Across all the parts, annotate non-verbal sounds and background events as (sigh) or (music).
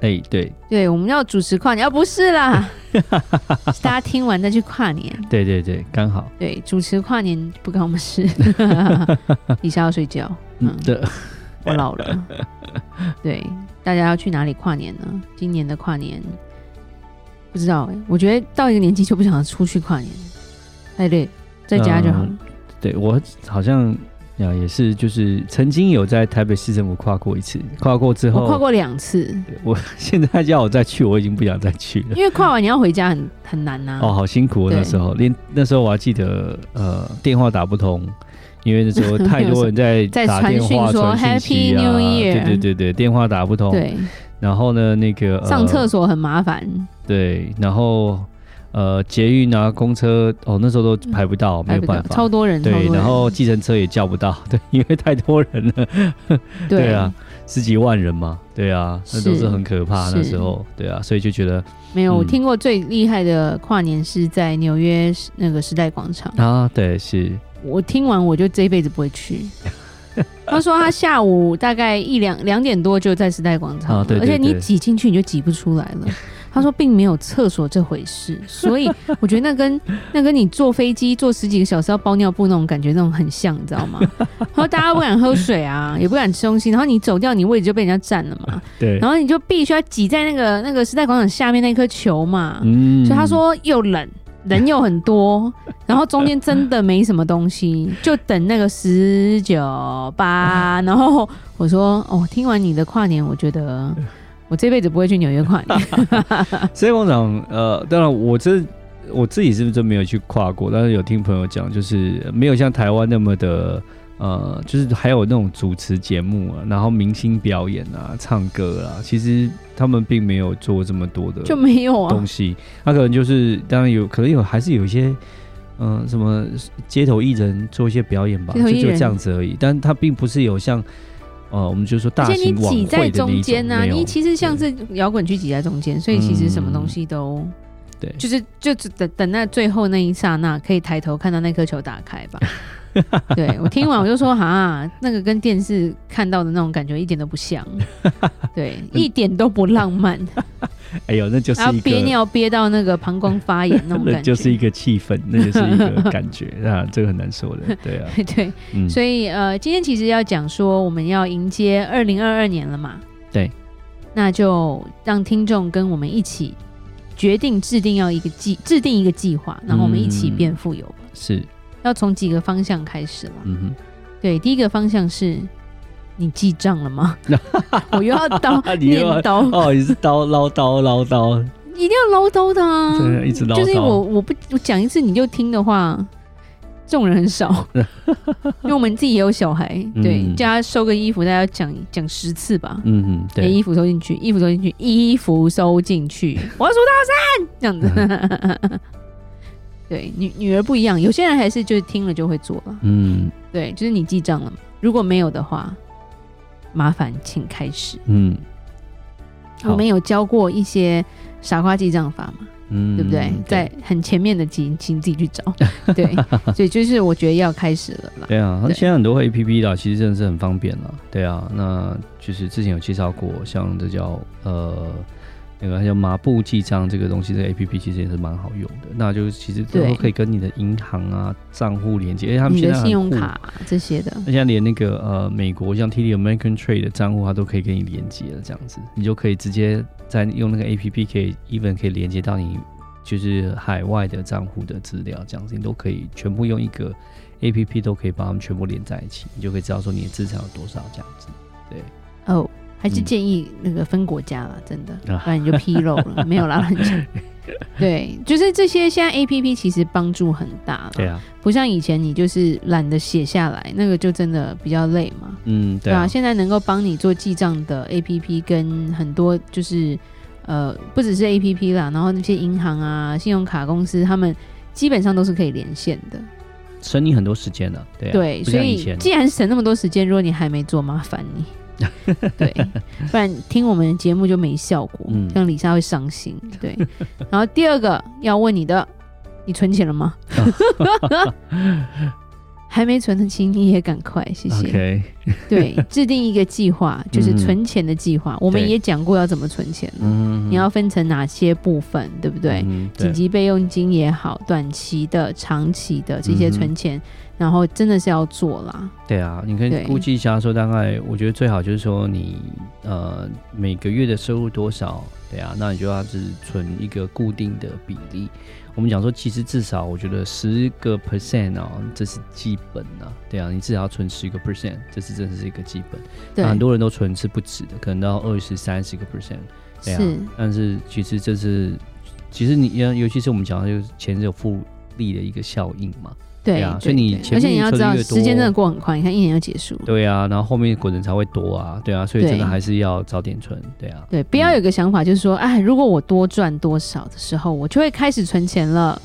哎、欸，对，对，我们要主持跨年，啊，不是啦，(laughs) 大家听完再去跨年。对对对，刚好。对，主持跨年不关我们事。(laughs) 里莎要睡觉。嗯，对，我老了。对，大家要去哪里跨年呢？今年的跨年不知道哎，我觉得到一个年纪就不想出去跨年，太累，在家就好了。嗯、对我好像。啊，也是，就是曾经有在台北市政府跨过一次，跨过之后，我跨过两次。我 (laughs) 现在叫我再去，我已经不想再去了，因为跨完你要回家很很难呐、啊。哦，好辛苦哦，那时候连那时候我还记得，呃，电话打不通，因为那时候太多人在 (laughs) 打电话说 Happy New Year，对对对对，电话打不通。对，然后呢，那个、呃、上厕所很麻烦。对，然后。呃，捷运啊，公车哦，那时候都排不到，没有办法，超多人。对，然后计程车也叫不到，(laughs) 对，因为太多人了。(laughs) 对，啊，十几万人嘛，对啊，那都是很可怕。那时候，对啊，所以就觉得没有。我听过最厉害的跨年是在纽约那个时代广场啊，对，是我听完我就这一辈子不会去。(laughs) 他说他下午大概一两两点多就在时代广场，而且你挤进去你就挤不出来了。他说并没有厕所这回事，(laughs) 所以我觉得那跟那跟你坐飞机坐十几个小时要包尿布那种感觉那种很像，你知道吗？(laughs) 然后大家不敢喝水啊，也不敢吃东西，然后你走掉，你位置就被人家占了嘛。对。然后你就必须要挤在那个那个时代广场下面那颗球嘛。嗯。所以他说又冷，人又很多，(laughs) 然后中间真的没什么东西，就等那个十九八。然后我说哦，听完你的跨年，我觉得。我这辈子不会去纽约跨年。时代广场，呃，当然我这我自己是不是真没有去跨过？但是有听朋友讲，就是没有像台湾那么的，呃，就是还有那种主持节目啊，然后明星表演啊，唱歌啊，其实他们并没有做这么多的，就没有啊东西。他可能就是当然有可能有，还是有一些，嗯、呃，什么街头艺人做一些表演吧，就就这样子而已。但他并不是有像。哦，我们就说大而且你挤在中间呢，你其实像是摇滚区挤在中间，所以其实什么东西都，嗯、对，就是就等等那最后那一刹那，可以抬头看到那颗球打开吧。(laughs) 对，我听完我就说哈，那个跟电视看到的那种感觉一点都不像，(laughs) 对，一点都不浪漫。(laughs) 哎呦，那就是一个憋尿憋到那个膀胱发炎那种感觉，就是一个气氛，那就是一个感觉啊，这个很难说的，对啊，对，嗯、所以呃，今天其实要讲说我们要迎接二零二二年了嘛，对，那就让听众跟我们一起决定制定要一个计制定一个计划，然后我们一起变富有是。要从几个方向开始了。嗯哼，对，第一个方向是，你记账了吗？(laughs) 我又要叨 (laughs) 念叨哦，你是叨唠叨唠叨，一定要唠叨的啊！对，一直唠叨。就是我我不我讲一次你就听的话，这种人很少。(laughs) 因为我们自己也有小孩，对，叫他收个衣服，大家要讲讲十次吧。嗯嗯，对，衣服收进去，衣服收进去，衣服收进去，我要数到三，这样子。对，女女儿不一样，有些人还是就是听了就会做了。嗯，对，就是你记账了吗？如果没有的话，麻烦请开始。嗯，我们有教过一些傻瓜记账法嘛？嗯，对不对？在很前面的集，请自己去找。(laughs) 对，所以就是我觉得要开始了啦。对啊，现在很多 APP 啦，其实真的是很方便了。对啊，那就是之前有介绍过，像这叫呃。那个叫麻布记账这个东西，这个 A P P 其实也是蛮好用的。那就是其实都可以跟你的银行啊账户连接，而且他们现在信用卡这些的，而且连那个呃美国像 TD American Trade 的账户，它都可以给你连接了。这样子，你就可以直接在用那个 A P P 可以 even 可以连接到你就是海外的账户的资料，这样子你都可以全部用一个 A P P 都可以把它们全部连在一起，你就可以知道说你的资产有多少这样子。对，哦。Oh. 还是建议那个分国家了，真的，不然你就纰漏了。(laughs) 没有啦，乱讲。对，就是这些。现在 A P P 其实帮助很大了，对啊，不像以前你就是懒得写下来，那个就真的比较累嘛。嗯，对啊。现在能够帮你做记账的 A P P 跟很多就是呃，不只是 A P P 啦，然后那些银行啊、信用卡公司他们。基本上都是可以连线的，省你很多时间了。对啊，对，所以既然省那么多时间，如果你还没做，麻烦你。(laughs) 对，不然听我们的节目就没效果，嗯，像里莎会伤心。(laughs) 对，然后第二个要问你的，你存钱了吗？(laughs) 还没存的清，你也赶快，谢谢。对，制定一个计划，就是存钱的计划。嗯、我们也讲过要怎么存钱，嗯，你要分成哪些部分，对不对？紧急备用金也好，短期的、长期的这些存钱，嗯、然后真的是要做啦。对啊，你可以估计一下，说大概，我觉得最好就是说你呃每个月的收入多少，对啊，那你就要是存一个固定的比例。我们讲说，其实至少我觉得十个 percent 哦，这是基本啊，对啊，你至少要存十个 percent，这是真的是一个基本。对，很多人都存是不止的，可能到二十三十个 percent，对啊。是，但是其实这是，其实你要，尤其是我们讲的就是钱是有复利的一个效应嘛。对啊，所以你前面而且你要知道，时间真的过很快，你看一年就结束。对啊，然后后面滚人才会多啊，对啊，所以真的还是要早点存，对啊。对，不要有个想法，就是说，哎，如果我多赚多少的时候，我就会开始存钱了。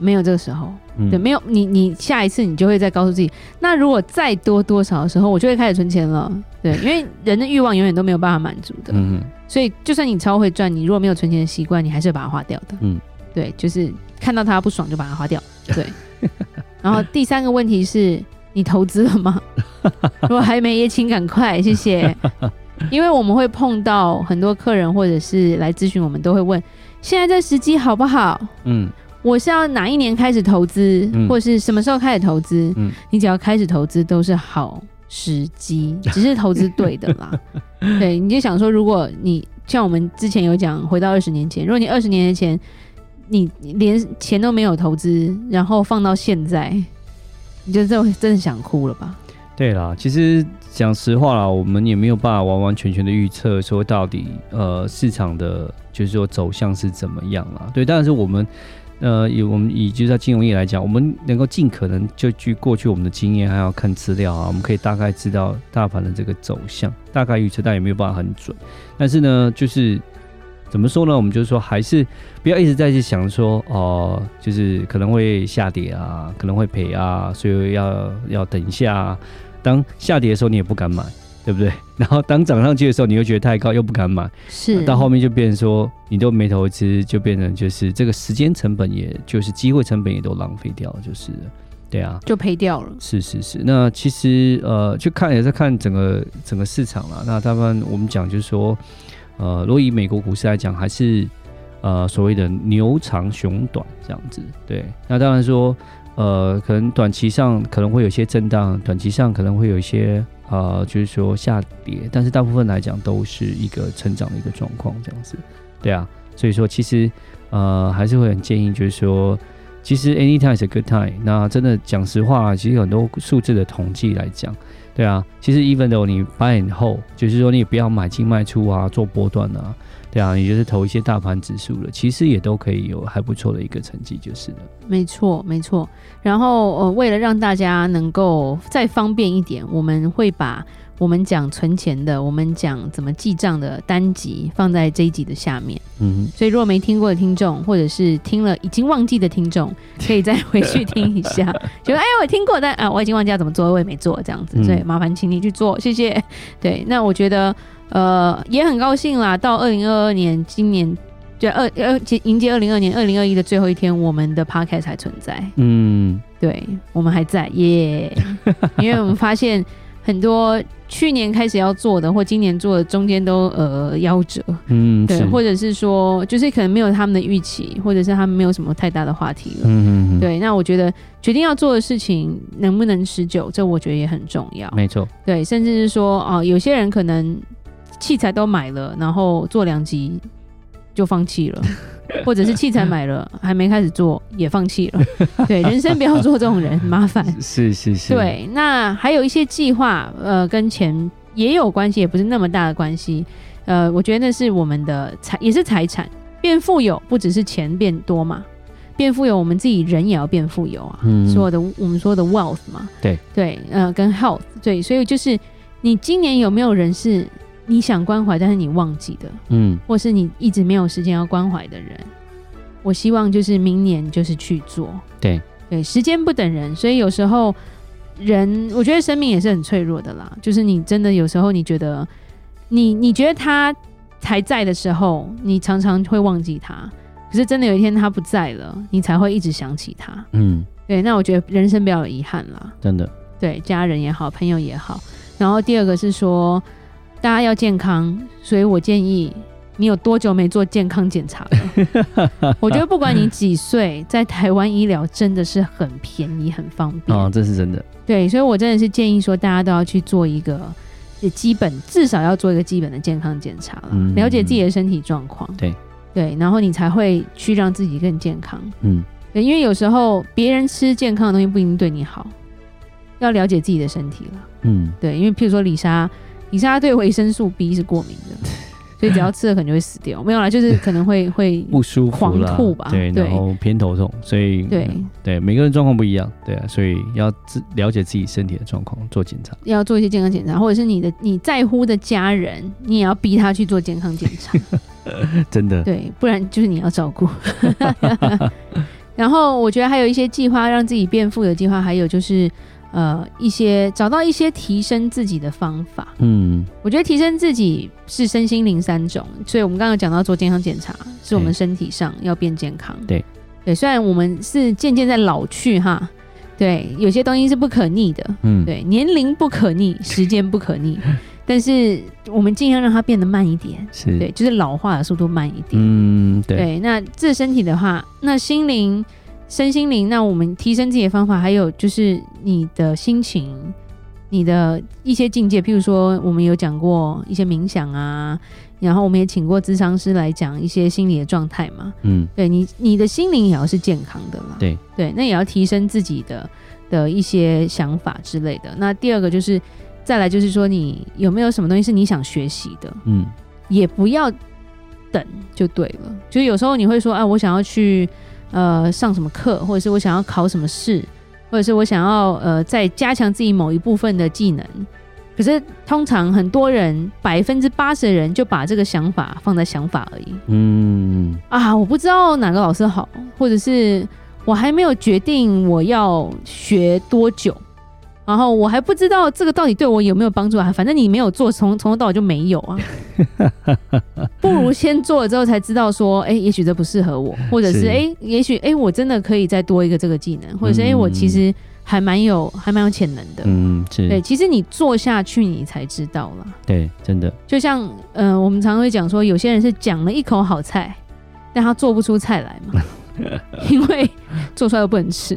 没有这个时候，对，没有你，你下一次你就会再告诉自己，那如果再多多少的时候，我就会开始存钱了。对，因为人的欲望永远都没有办法满足的。嗯，所以就算你超会赚，你如果没有存钱的习惯，你还是会把它花掉的。嗯，对，就是看到它不爽就把它花掉。对。(laughs) (laughs) 然后第三个问题是你投资了吗？(laughs) 如果还没，也请赶快，谢谢。(laughs) 因为我们会碰到很多客人，或者是来咨询，我们都会问：现在这时机好不好？嗯，我是要哪一年开始投资，嗯、或者是什么时候开始投资？嗯，你只要开始投资都是好时机，只是投资对的啦。对，你就想说，如果你像我们之前有讲，回到二十年前，如果你二十年前。你连钱都没有投资，然后放到现在，你就真真的想哭了吧？对啦，其实讲实话啦，我们也没有办法完完全全的预测说到底呃市场的就是说走向是怎么样啦。对，但是我们呃以我们以就是在金融业来讲，我们能够尽可能就据过去我们的经验，还要看资料啊，我们可以大概知道大盘的这个走向，大概预测，但也没有办法很准。但是呢，就是。怎么说呢？我们就是说，还是不要一直在去想说，哦、呃，就是可能会下跌啊，可能会赔啊，所以要要等一下、啊。当下跌的时候，你也不敢买，对不对？(laughs) 然后当涨上去的时候，你又觉得太高，又不敢买。是。到后面就变成说，你都没投资，就变成就是这个时间成本，也就是机会成本也都浪费掉了，就是，对啊，就赔掉了。是是是。那其实呃，去看也是看整个整个市场了。那他们我们讲就是说。呃，如果以美国股市来讲，还是呃所谓的牛长熊短这样子。对，那当然说，呃，可能短期上可能会有些震荡，短期上可能会有一些呃，就是说下跌，但是大部分来讲都是一个成长的一个状况这样子。对啊，所以说其实呃还是会很建议，就是说，其实 anytime is a good time。那真的讲实话，其实很多数字的统计来讲。对啊，其实 even though 你 buy and hold，就是说你不要买进卖出啊，做波段啊，对啊，你就是投一些大盘指数了，其实也都可以有还不错的一个成绩，就是了。没错，没错。然后呃，为了让大家能够再方便一点，我们会把。我们讲存钱的，我们讲怎么记账的单集放在这一集的下面。嗯，所以如果没听过的听众，或者是听了已经忘记的听众，(laughs) 可以再回去听一下。(laughs) 觉得哎，我听过，但啊，我已经忘记要怎么做，我也没做这样子。所以麻烦请你去做，谢谢。对，那我觉得呃也很高兴啦。到二零二二年，今年就二二接迎接二零二年二零二一的最后一天，我们的 podcast 还存在。嗯，对，我们还在耶，yeah, (laughs) 因为我们发现。很多去年开始要做的，或今年做的，中间都呃夭折，嗯，对，或者是说，就是可能没有他们的预期，或者是他们没有什么太大的话题了，嗯嗯，对。那我觉得决定要做的事情能不能持久，这我觉得也很重要，没错，对，甚至是说哦，有些人可能器材都买了，然后做两集就放弃了。(laughs) 或者是器材买了 (laughs) 还没开始做也放弃了，对，人生不要做这种人，(laughs) 麻烦。是是是。对，那还有一些计划，呃，跟钱也有关系，也不是那么大的关系。呃，我觉得那是我们的财，也是财产。变富有不只是钱变多嘛，变富有我们自己人也要变富有啊。嗯。所有的我们说的 wealth 嘛。对对，呃，跟 health 对，所以就是你今年有没有人是？你想关怀，但是你忘记的，嗯，或是你一直没有时间要关怀的人，我希望就是明年就是去做。对对，时间不等人，所以有时候人，我觉得生命也是很脆弱的啦。就是你真的有时候你觉得你你觉得他还在的时候，你常常会忘记他。可是真的有一天他不在了，你才会一直想起他。嗯，对。那我觉得人生比较有遗憾啦，真的。对，家人也好，朋友也好。然后第二个是说，大家要健康，所以我建议你有多久没做健康检查了？(laughs) 我觉得不管你几岁，在台湾医疗真的是很便宜、很方便。哦，这是真的。对，所以我真的是建议说，大家都要去做一个基本，至少要做一个基本的健康检查了，嗯，了解自己的身体状况。对。对，然后你才会去让自己更健康。嗯，对，因为有时候别人吃健康的东西不一定对你好，要了解自己的身体了。嗯，对，因为譬如说李莎，李莎对维生素 B 是过敏的。(laughs) 所以只要吃了可能就会死掉，没有啦，就是可能会 (laughs) 会不舒服、狂吐吧，对，然后偏头痛，所以对。对每个人状况不一样，对啊，所以要自了解自己身体的状况，做检查，要做一些健康检查，或者是你的你在乎的家人，你也要逼他去做健康检查，(laughs) 真的，对，不然就是你要照顾。然后我觉得还有一些计划让自己变富的计划，还有就是。呃，一些找到一些提升自己的方法。嗯，我觉得提升自己是身心灵三种，所以我们刚刚讲到做健康检查，是我们身体上要变健康。对对，虽然我们是渐渐在老去哈，对，有些东西是不可逆的。嗯，对，年龄不可逆，时间不可逆，(laughs) 但是我们尽量让它变得慢一点。是，对，就是老化的速度慢一点。嗯，对。对，那这身体的话，那心灵。身心灵，那我们提升自己的方法，还有就是你的心情，你的一些境界，譬如说，我们有讲过一些冥想啊，然后我们也请过智商师来讲一些心理的状态嘛。嗯，对你，你的心灵也要是健康的啦。对对，那也要提升自己的的一些想法之类的。那第二个就是，再来就是说，你有没有什么东西是你想学习的？嗯，也不要等就对了。就是有时候你会说，啊，我想要去。呃，上什么课，或者是我想要考什么试，或者是我想要呃再加强自己某一部分的技能。可是通常很多人百分之八十的人就把这个想法放在想法而已。嗯啊，我不知道哪个老师好，或者是我还没有决定我要学多久。然后我还不知道这个到底对我有没有帮助啊？反正你没有做，从从头到尾就没有啊。(laughs) 不如先做了之后才知道说，哎，也许这不适合我，或者是哎，也许哎，我真的可以再多一个这个技能，或者是哎，我其实还蛮有还蛮有潜能的。嗯，是。对，其实你做下去，你才知道了。对，真的。就像嗯、呃，我们常常会讲说，有些人是讲了一口好菜，但他做不出菜来嘛。(laughs) (laughs) 因为做出来又不能吃，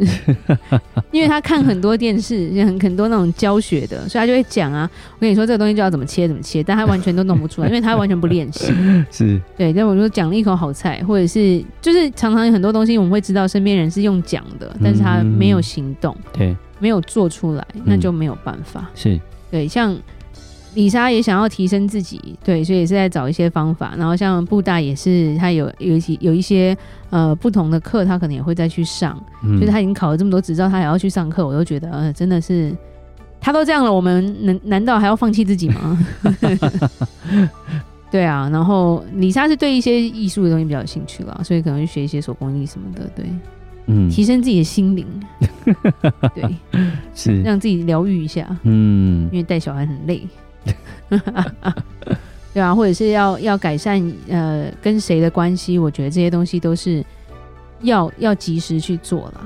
(laughs) 因为他看很多电视，很很多那种教学的，所以他就会讲啊，我跟你说这个东西就要怎么切怎么切，但他完全都弄不出来，因为他完全不练习。(laughs) 是，对，但我说讲了一口好菜，或者是就是常常有很多东西我们会知道身边人是用讲的，但是他没有行动，对，没有做出来，那就没有办法。是对，像。李莎也想要提升自己，对，所以也是在找一些方法。然后像布大也是，他有有一些有一些呃不同的课，他可能也会再去上。嗯，就是他已经考了这么多执照，他还要去上课，我都觉得呃真的是他都这样了，我们难难道还要放弃自己吗？(laughs) 对啊。然后李莎是对一些艺术的东西比较有兴趣了，所以可能去学一些手工艺什么的，对，嗯，提升自己的心灵，(laughs) 对，是让自己疗愈一下，嗯，因为带小孩很累。(laughs) 对啊，或者是要要改善呃跟谁的关系，我觉得这些东西都是要要及时去做了。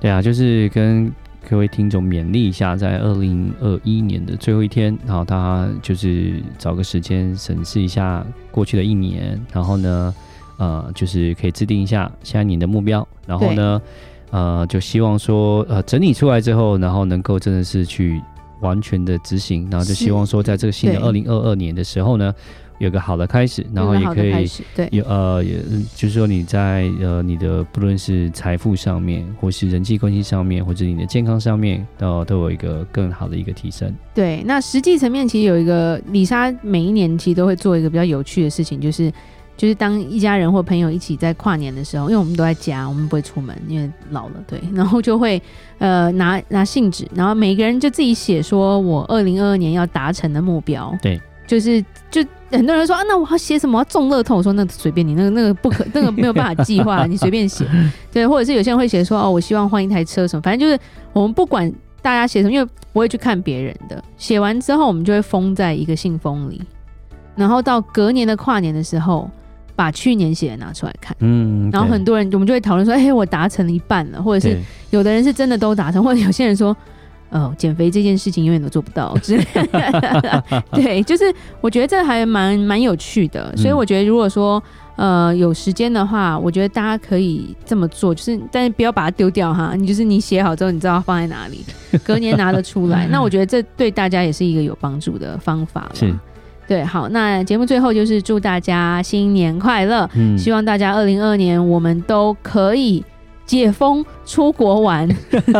对啊，就是跟各位听众勉励一下，在二零二一年的最后一天，然后大家就是找个时间审视一下过去的一年，然后呢，呃，就是可以制定一下下一年的目标，然后呢，呃，就希望说呃整理出来之后，然后能够真的是去。完全的执行，然后就希望说，在这个新的二零二二年的时候呢，有个好的开始，然后也可以对有呃，也就是说你在呃你的不论是财富上面，或是人际关系上面，或者你的健康上面，都都有一个更好的一个提升。对，那实际层面其实有一个李莎每一年其实都会做一个比较有趣的事情，就是。就是当一家人或朋友一起在跨年的时候，因为我们都在家，我们不会出门，因为老了，对，然后就会呃拿拿信纸，然后每个人就自己写说我二零二二年要达成的目标，对，就是就很多人说啊，那我要写什么？要中乐透？我说那随便你，那个 (laughs) 那个不可，那个没有办法计划，你随便写。(laughs) 对，或者是有些人会写说哦，我希望换一台车什么，反正就是我们不管大家写什么，因为不会去看别人的。写完之后，我们就会封在一个信封里，然后到隔年的跨年的时候，把去年写的拿出来看。嗯，然后很多人我们就会讨论说，哎，我达成了一半了，或者是有的人是真的都达成，或者有些人说。呃，减肥这件事情永远都做不到 (laughs) 之类的。(laughs) 对，就是我觉得这还蛮蛮有趣的，所以我觉得如果说呃有时间的话，我觉得大家可以这么做，就是但是不要把它丢掉哈。你就是你写好之后，你知道放在哪里，隔年拿得出来。(laughs) 那我觉得这对大家也是一个有帮助的方法了。是，对，好，那节目最后就是祝大家新年快乐，嗯，希望大家二零二二年我们都可以。解封出国玩，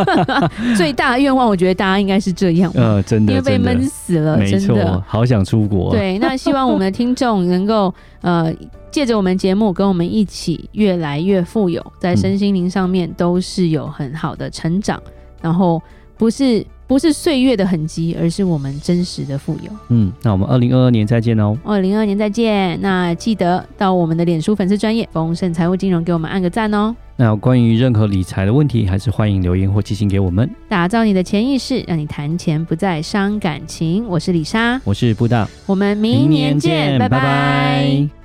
(laughs) 最大的愿望，我觉得大家应该是这样。呃，真的，因为被闷死了，真的，好想出国。对，那希望我们的听众能够呃，借着我们节目跟我们一起越来越富有，在身心灵上面都是有很好的成长，嗯、然后不是。不是岁月的痕迹，而是我们真实的富有。嗯，那我们二零二二年再见哦。二零二二年再见。那记得到我们的脸书粉丝专业丰盛财务金融给我们按个赞哦。那关于任何理财的问题，还是欢迎留言或寄信给我们。打造你的潜意识，让你谈钱不再伤感情。我是李莎，我是布大，我们明年见，拜拜。拜拜。